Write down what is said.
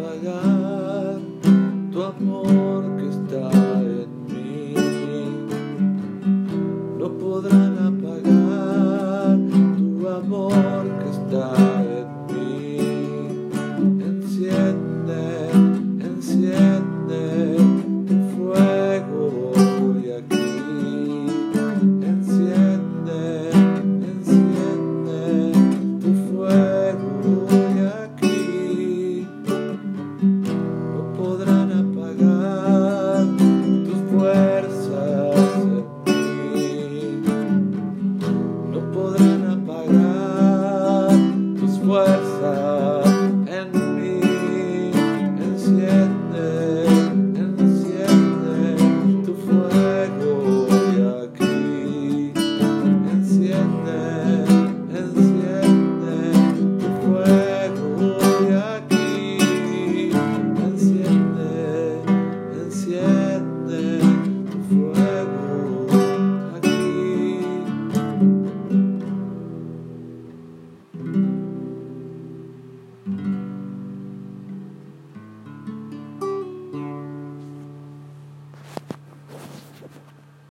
apagar tu amor que está en mí. No podrán apagar tu amor que está en mí. Mí.